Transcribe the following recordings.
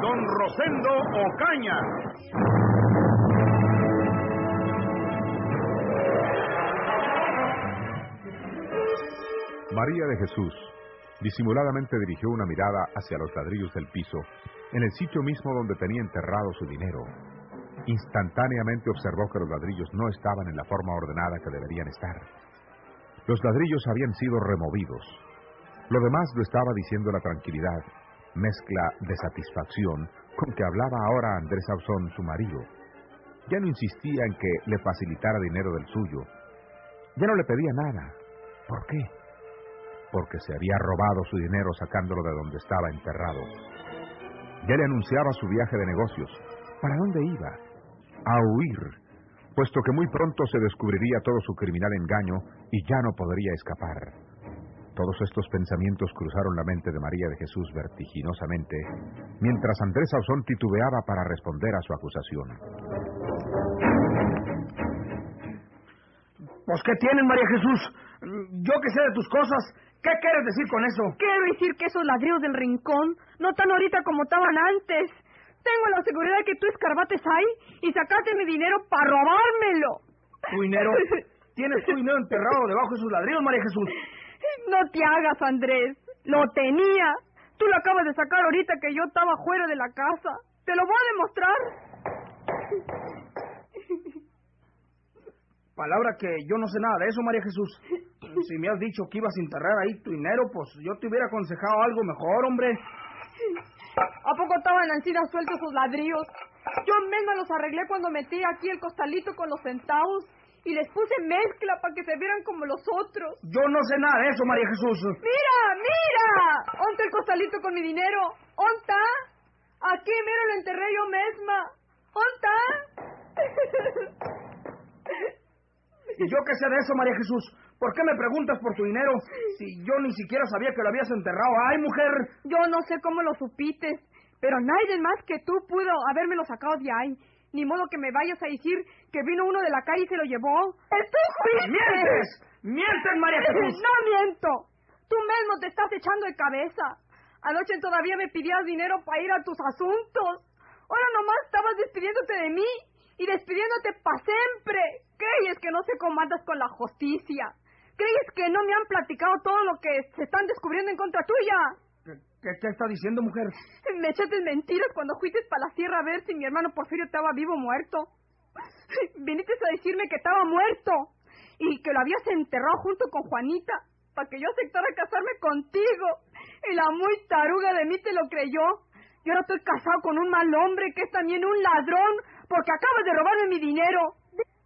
don Rosendo Ocaña. María de Jesús disimuladamente dirigió una mirada hacia los ladrillos del piso, en el sitio mismo donde tenía enterrado su dinero. Instantáneamente observó que los ladrillos no estaban en la forma ordenada que deberían estar. Los ladrillos habían sido removidos. Lo demás lo estaba diciendo la tranquilidad, mezcla de satisfacción con que hablaba ahora Andrés Ausón, su marido. Ya no insistía en que le facilitara dinero del suyo. Ya no le pedía nada. ¿Por qué? Porque se había robado su dinero sacándolo de donde estaba enterrado. Ya le anunciaba su viaje de negocios. ¿Para dónde iba? A huir, puesto que muy pronto se descubriría todo su criminal engaño y ya no podría escapar. Todos estos pensamientos cruzaron la mente de María de Jesús vertiginosamente, mientras Andrés Ausón titubeaba para responder a su acusación. Pues, ¿qué tienen, María Jesús? Yo que sé de tus cosas, ¿qué quieres decir con eso? Quiero decir que esos ladrillos del rincón no están ahorita como estaban antes. Tengo la seguridad de que tú escarbates ahí y sacaste mi dinero para robármelo. ¿Tu dinero? ¿Tienes tu dinero enterrado debajo de esos ladrillos, María Jesús? No te hagas, Andrés. Lo tenía. Tú lo acabas de sacar ahorita que yo estaba fuera de la casa. Te lo voy a demostrar. Palabra que yo no sé nada de eso, María Jesús. Si me has dicho que ibas a enterrar ahí tu dinero, pues yo te hubiera aconsejado algo mejor, hombre. ¿A poco estaban encima sueltos sus ladrillos? Yo misma los arreglé cuando metí aquí el costalito con los centavos y les puse mezcla para que se vieran como los otros. Yo no sé nada de eso, María Jesús. ¡Mira, mira! ¿Onta el costalito con mi dinero? ¿Onta? Aquí, mira, lo enterré yo misma. ¿Onta? ¿Y yo qué sé de eso, María Jesús? ¿Por qué me preguntas por tu dinero si yo ni siquiera sabía que lo habías enterrado? ¡Ay, mujer! Yo no sé cómo lo supiste, pero nadie más que tú pudo habérmelo sacado de ahí. Ni modo que me vayas a decir que vino uno de la calle y se lo llevó. ¡Tú fuiste! ¡Mientes! ¡Mientes, María Jesús! No miento. Tú mismo te estás echando de cabeza. Anoche todavía me pidías dinero para ir a tus asuntos. Ahora nomás estabas despidiéndote de mí y despidiéndote para siempre. ¿Crees que no sé cómo andas con la justicia? ¿Crees que no me han platicado todo lo que se están descubriendo en contra tuya? ¿Qué, qué, está diciendo, mujer? Me echaste mentiras cuando fuiste para la sierra a ver si mi hermano Porfirio estaba vivo o muerto. Viniste a decirme que estaba muerto y que lo habías enterrado junto con Juanita para que yo aceptara casarme contigo. Y la muy taruga de mí te lo creyó. Yo ahora estoy casado con un mal hombre que es también un ladrón porque acabas de robarme mi dinero.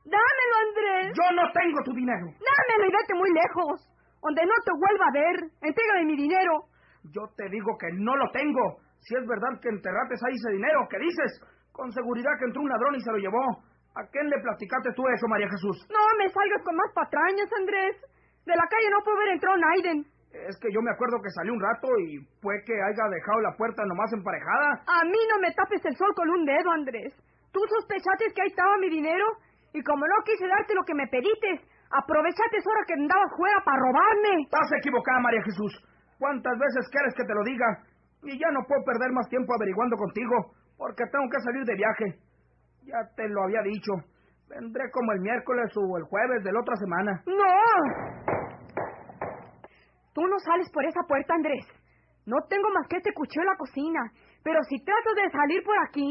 Dámelo, Andrés. Yo no tengo tu dinero. Dámelo y vete muy lejos. Donde no te vuelva a ver. Entrégame mi dinero. Yo te digo que no lo tengo. Si es verdad que enterraste ahí ese dinero, ¿qué dices? Con seguridad que entró un ladrón y se lo llevó. ¿A quién le platicaste tú eso, María Jesús? No me salgas con más patrañas, Andrés. De la calle no puedo ver entrado Naiden. Es que yo me acuerdo que salió un rato y fue que haya dejado la puerta nomás emparejada. A mí no me tapes el sol con un dedo, Andrés. Tú sospechaste que ahí estaba mi dinero y como no quise darte lo que me pediste, aprovechaste esa hora que andabas fuera para robarme. Estás equivocada, María Jesús. ¿Cuántas veces quieres que te lo diga? Y ya no puedo perder más tiempo averiguando contigo, porque tengo que salir de viaje. Ya te lo había dicho. Vendré como el miércoles o el jueves de la otra semana. ¡No! Tú no sales por esa puerta, Andrés. No tengo más que este cuchillo en la cocina. Pero si tratas de salir por aquí,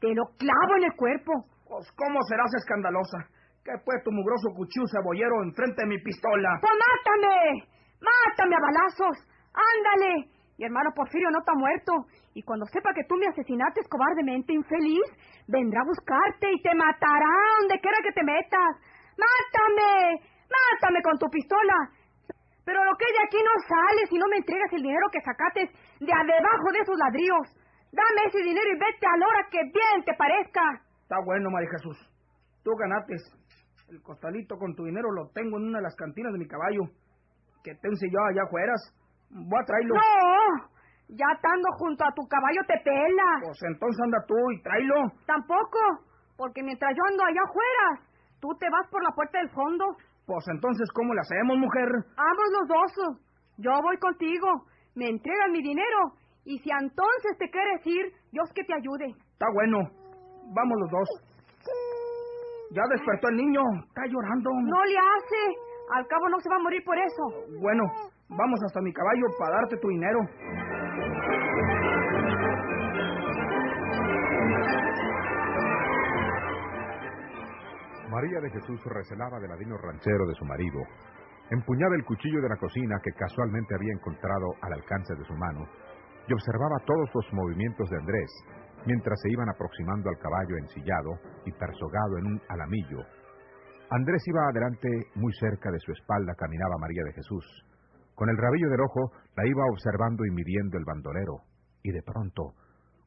te lo clavo en el cuerpo. Pues, ¿cómo serás escandalosa? ¿Qué fue tu mugroso cuchillo cebollero enfrente de mi pistola? ¡Pues mátame! ¡Mátame a balazos! ¡Ándale! Mi hermano Porfirio no está muerto. Y cuando sepa que tú me asesinaste cobardemente, infeliz, vendrá a buscarte y te matará donde quiera que te metas. ¡Mátame! ¡Mátame con tu pistola! Pero lo que de aquí no sale si no me entregas el dinero que sacaste de debajo de esos ladrillos. Dame ese dinero y vete a la hora que bien te parezca. Está bueno, María Jesús. Tú ganates. El costalito con tu dinero lo tengo en una de las cantinas de mi caballo. Que te yo allá fueras. Voy a traerlo. No, ya estando junto a tu caballo te pela. Pues entonces anda tú y tráelo. Tampoco, porque mientras yo ando allá afuera, tú te vas por la puerta del fondo. Pues entonces, ¿cómo le hacemos, mujer? Ambos los dos. Yo voy contigo. Me entregas mi dinero. Y si entonces te quieres ir, Dios que te ayude. Está bueno. Vamos los dos. Ya despertó el niño. Está llorando. No le hace. Al cabo no se va a morir por eso. Bueno, vamos hasta mi caballo para darte tu dinero. María de Jesús recelaba del adino ranchero de su marido. Empuñaba el cuchillo de la cocina que casualmente había encontrado al alcance de su mano y observaba todos los movimientos de Andrés mientras se iban aproximando al caballo ensillado y persogado en un alamillo. Andrés iba adelante, muy cerca de su espalda caminaba María de Jesús. Con el rabillo del ojo la iba observando y midiendo el bandolero. Y de pronto,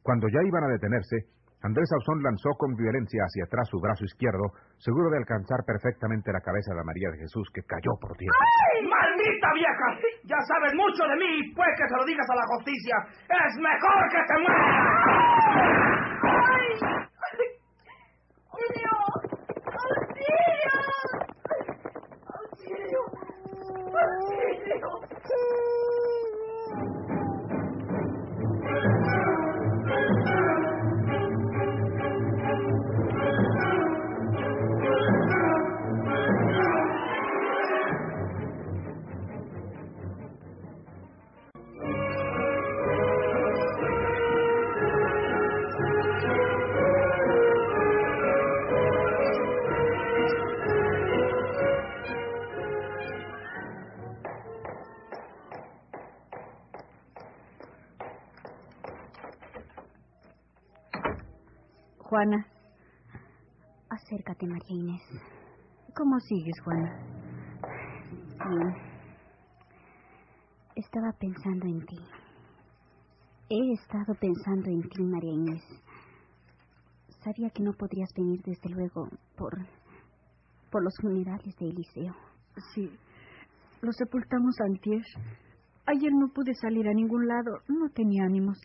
cuando ya iban a detenerse, Andrés Ausón lanzó con violencia hacia atrás su brazo izquierdo, seguro de alcanzar perfectamente la cabeza de María de Jesús, que cayó por tierra. ¡Ay! ¡Maldita vieja! Ya sabes mucho de mí, pues que se lo digas a la justicia. ¡Es mejor que te muera! ¡Ay! Oh, Juana. Acércate, María Inés. ¿Cómo sigues, Juana? Bien. Estaba pensando en ti. He estado pensando en ti, María Inés. Sabía que no podrías venir, desde luego, por, por los funerales de Eliseo. Sí. Lo sepultamos antier. Ayer no pude salir a ningún lado. No tenía ánimos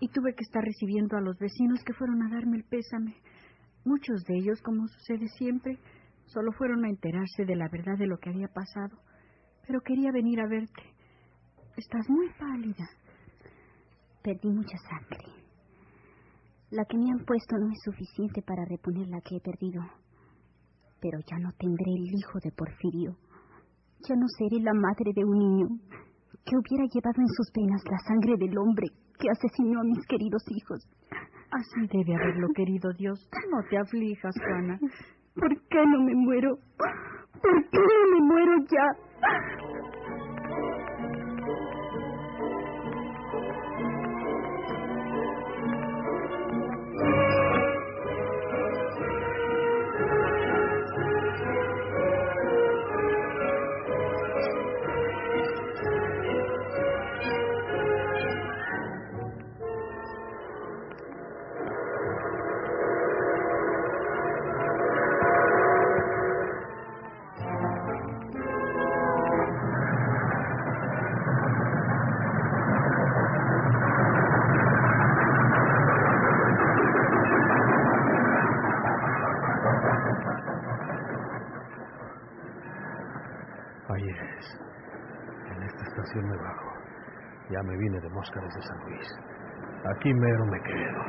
y tuve que estar recibiendo a los vecinos que fueron a darme el pésame. Muchos de ellos, como sucede siempre, solo fueron a enterarse de la verdad de lo que había pasado. Pero quería venir a verte. Estás muy pálida. Perdí mucha sangre. La que me han puesto no es suficiente para reponer la que he perdido. Pero ya no tendré el hijo de Porfirio. Ya no seré la madre de un niño que hubiera llevado en sus venas la sangre del hombre que asesinó a mis queridos hijos. Así debe haberlo querido Dios. No te aflijas, Juana. ¿Por qué no me muero? ¿Por qué no me muero ya? Ya me vine de Mosca desde San Luis. Aquí mero me quedo.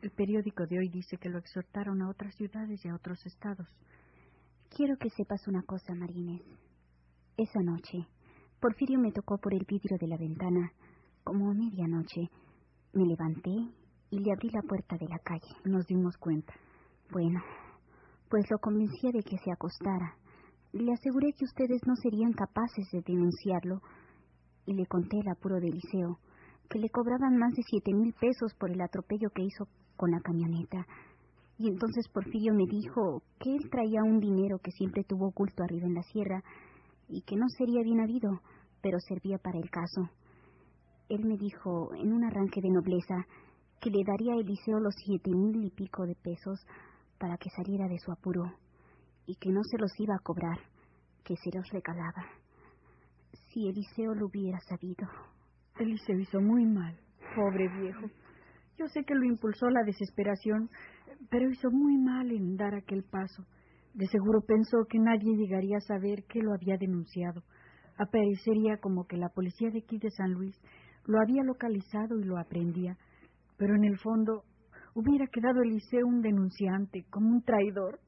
El periódico de hoy dice que lo exhortaron a otras ciudades y a otros estados. Quiero que sepas una cosa, Marines. Esa noche, Porfirio me tocó por el vidrio de la ventana, como a medianoche. Me levanté y le abrí la puerta de la calle. Nos dimos cuenta. Bueno, pues lo convencí de que se acostara. Le aseguré que ustedes no serían capaces de denunciarlo y le conté el apuro de Eliseo, que le cobraban más de siete mil pesos por el atropello que hizo con la camioneta. Y entonces Porfirio me dijo que él traía un dinero que siempre tuvo oculto arriba en la sierra y que no sería bien habido, pero servía para el caso. Él me dijo, en un arranque de nobleza, que le daría a Eliseo los siete mil y pico de pesos para que saliera de su apuro y que no se los iba a cobrar, que se los regalaba. Si Eliseo lo hubiera sabido. Eliseo hizo muy mal, pobre viejo. Yo sé que lo impulsó la desesperación, pero hizo muy mal en dar aquel paso. De seguro pensó que nadie llegaría a saber que lo había denunciado. Aparecería como que la policía de aquí de San Luis lo había localizado y lo aprendía. Pero en el fondo hubiera quedado Eliseo un denunciante, como un traidor.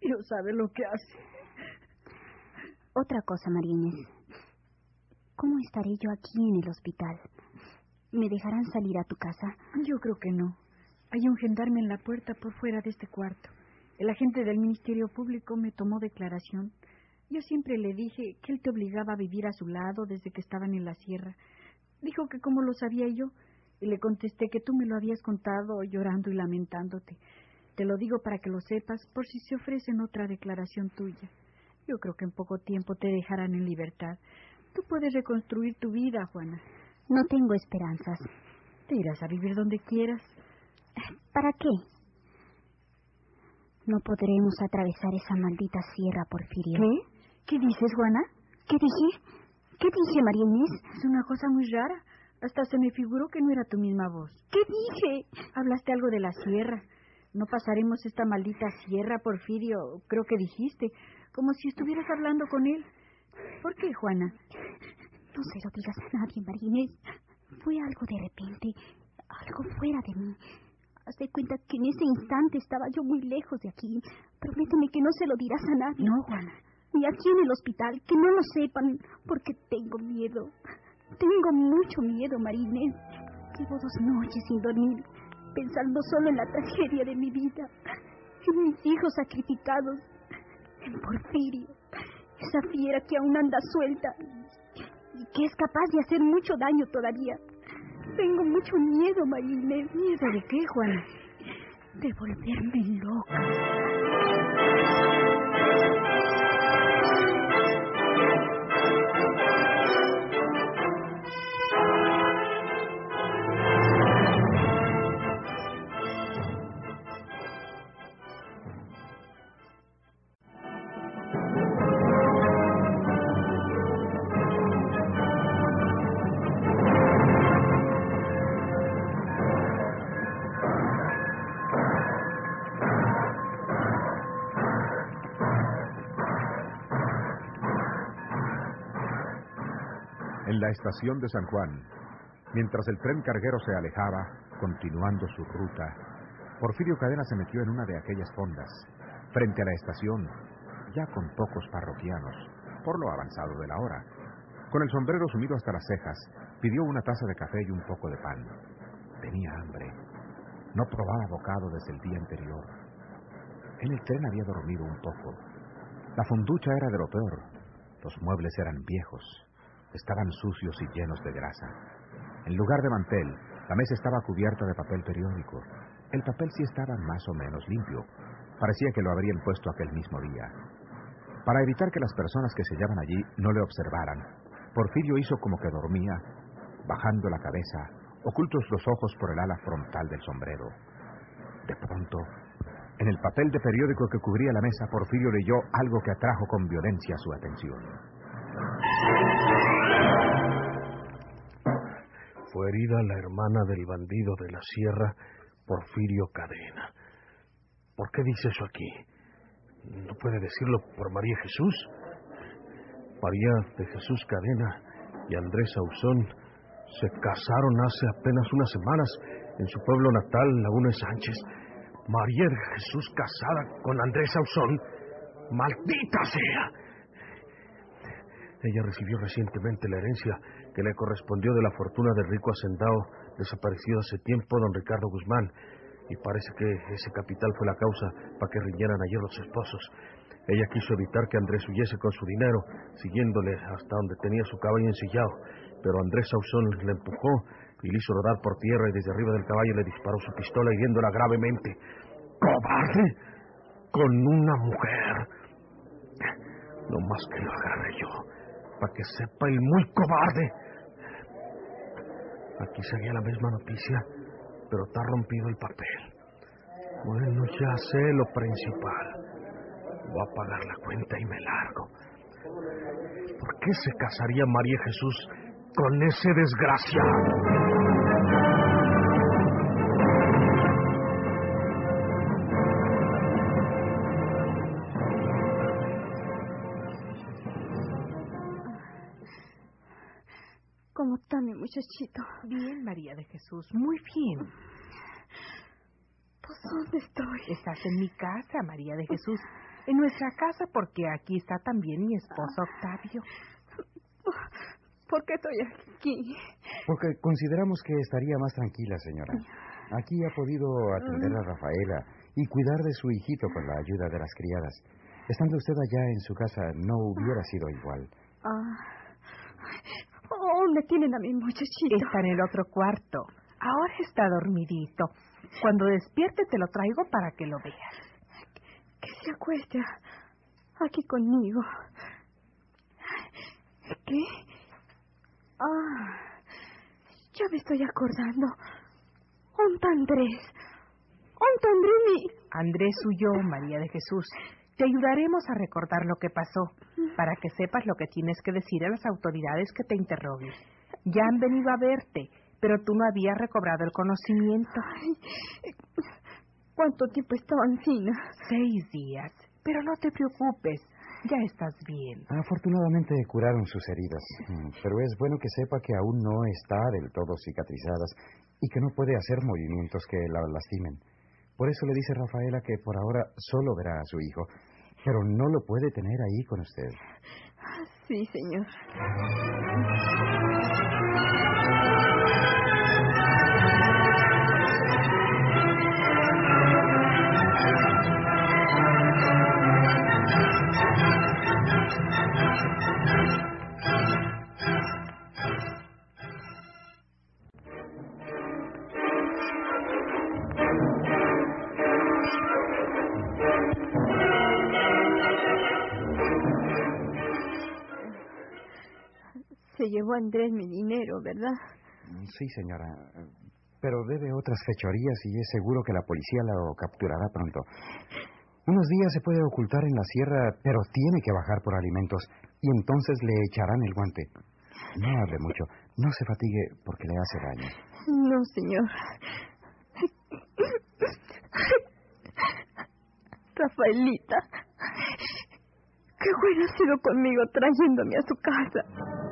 Dios sabe lo que hace. Otra cosa, Marínez. ¿Cómo estaré yo aquí en el hospital? ¿Me dejarán salir a tu casa? Yo creo que no. Hay un gendarme en la puerta por fuera de este cuarto. El agente del Ministerio Público me tomó declaración. Yo siempre le dije que él te obligaba a vivir a su lado desde que estaban en la sierra. Dijo que como lo sabía yo, y le contesté que tú me lo habías contado llorando y lamentándote. Te lo digo para que lo sepas por si se ofrecen otra declaración tuya. Yo creo que en poco tiempo te dejarán en libertad. Tú puedes reconstruir tu vida, Juana. No tengo esperanzas. Te irás a vivir donde quieras. ¿Para qué? No podremos atravesar esa maldita sierra, Porfirio. ¿Qué? ¿Qué dices, Juana? ¿Qué dije? ¿Qué dije, María Inés? Es una cosa muy rara. Hasta se me figuró que no era tu misma voz. ¿Qué dije? Hablaste algo de la sierra. No pasaremos esta maldita sierra, Porfirio, creo que dijiste, como si estuvieras hablando con él. ¿Por qué, Juana? No se lo digas a nadie, Marinés. Fue algo de repente, algo fuera de mí. Haz de cuenta que en ese instante estaba yo muy lejos de aquí. Prométeme que no se lo dirás a nadie. No, Juana. Ni aquí en el hospital, que no lo sepan, porque tengo miedo. Tengo mucho miedo, Marinés. Llevo dos noches sin dormir, pensando solo en la tragedia de mi vida, en mis hijos sacrificados, en Porfirio, esa fiera que aún anda suelta y que es capaz de hacer mucho daño todavía. Tengo mucho miedo, Marinés. ¿Miedo de qué, Juana? De volverme loca. La estación de San Juan, mientras el tren carguero se alejaba, continuando su ruta, Porfirio Cadena se metió en una de aquellas fondas, frente a la estación, ya con pocos parroquianos, por lo avanzado de la hora. Con el sombrero sumido hasta las cejas, pidió una taza de café y un poco de pan. Tenía hambre. No probaba bocado desde el día anterior. En el tren había dormido un poco. La fonducha era de lo peor. Los muebles eran viejos. Estaban sucios y llenos de grasa. En lugar de mantel, la mesa estaba cubierta de papel periódico. El papel sí estaba más o menos limpio. Parecía que lo habrían puesto aquel mismo día. Para evitar que las personas que se hallaban allí no le observaran, Porfirio hizo como que dormía, bajando la cabeza, ocultos los ojos por el ala frontal del sombrero. De pronto, en el papel de periódico que cubría la mesa, Porfirio leyó algo que atrajo con violencia su atención. Herida la hermana del bandido de la sierra, Porfirio Cadena. ¿Por qué dice eso aquí? ¿No puede decirlo por María Jesús? María de Jesús Cadena y Andrés Ausón se casaron hace apenas unas semanas en su pueblo natal, Laguna de Sánchez. María de Jesús casada con Andrés Ausón. ¡Maldita sea! Ella recibió recientemente la herencia que le correspondió de la fortuna del rico hacendado desaparecido hace tiempo, don Ricardo Guzmán, y parece que ese capital fue la causa para que riñeran ayer los esposos. Ella quiso evitar que Andrés huyese con su dinero, siguiéndole hasta donde tenía su caballo ensillado, pero Andrés Sauzón le empujó y le hizo rodar por tierra y desde arriba del caballo le disparó su pistola hiriéndola gravemente. ¡Cobarde! Con una mujer. No más que lo agarre yo, para que sepa el muy cobarde. Aquí seguía la misma noticia, pero está rompido el papel. Bueno, ya sé lo principal. Voy a pagar la cuenta y me largo. ¿Por qué se casaría María Jesús con ese desgraciado? María de Jesús, muy bien. Pues, ¿dónde estoy? Estás en mi casa, María de Jesús. En nuestra casa, porque aquí está también mi esposo Octavio. ¿Por qué estoy aquí? Porque consideramos que estaría más tranquila, señora. Aquí ha podido atender a Rafaela y cuidar de su hijito con la ayuda de las criadas. Estando usted allá en su casa, no hubiera sido igual. Ah. ¿Dónde tienen a mi muchachito? Está en el otro cuarto. Ahora está dormidito. Cuando despierte te lo traigo para que lo veas. Que se acueste aquí conmigo. ¿Qué? Ah, ya me estoy acordando. ¿Onta Andrés? ¿Onta Andrés mi...? Andrés huyó, María de Jesús. Te ayudaremos a recordar lo que pasó, para que sepas lo que tienes que decir a las autoridades que te interroguen. Ya han venido a verte, pero tú no habías recobrado el conocimiento. ¿Cuánto tiempo estaba encina? Seis días. Pero no te preocupes, ya estás bien. Afortunadamente curaron sus heridas, mm, pero es bueno que sepa que aún no está del todo cicatrizadas y que no puede hacer movimientos que la lastimen. Por eso le dice Rafaela que por ahora solo verá a su hijo, pero no lo puede tener ahí con usted. Sí, señor. Llevó Andrés mi dinero, ¿verdad? Sí, señora. Pero debe otras fechorías y es seguro que la policía lo capturará pronto. Unos días se puede ocultar en la sierra, pero tiene que bajar por alimentos y entonces le echarán el guante. No hable mucho, no se fatigue porque le hace daño. No, señor. Rafaelita, qué bueno ha sido conmigo trayéndome a su casa.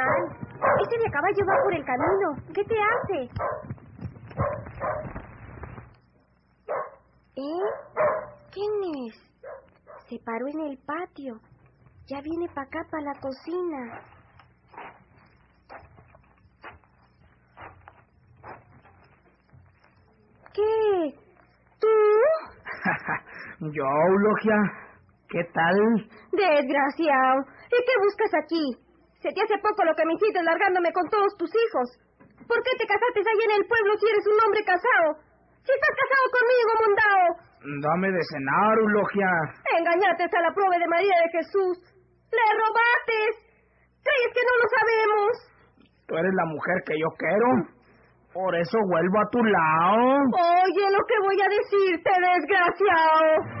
Animal. Este de a caballo va por el camino. ¿Qué te hace? ¿Eh? ¿Quién es? Se paró en el patio. Ya viene para acá, para la cocina. ¿Qué? ¿Tú? Yo, Eulogia. ¿Qué tal? Desgraciado. ¿Y qué buscas aquí? Se te hace poco lo que me hiciste largándome con todos tus hijos. ¿Por qué te casaste ahí en el pueblo si eres un hombre casado? Si estás casado conmigo, mondao. Dame de cenar, Eulogia. Engañaste a la prueba de María de Jesús. Le robaste. ¿Crees que no lo sabemos? Tú eres la mujer que yo quiero. Por eso vuelvo a tu lado. Oye lo que voy a decirte, desgraciado.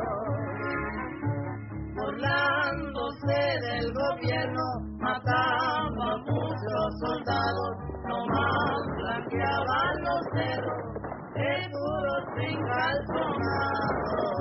Burlándose del gobierno, mataba a muchos soldados, nomás blanqueaban los cerros, seguros sin calzonar.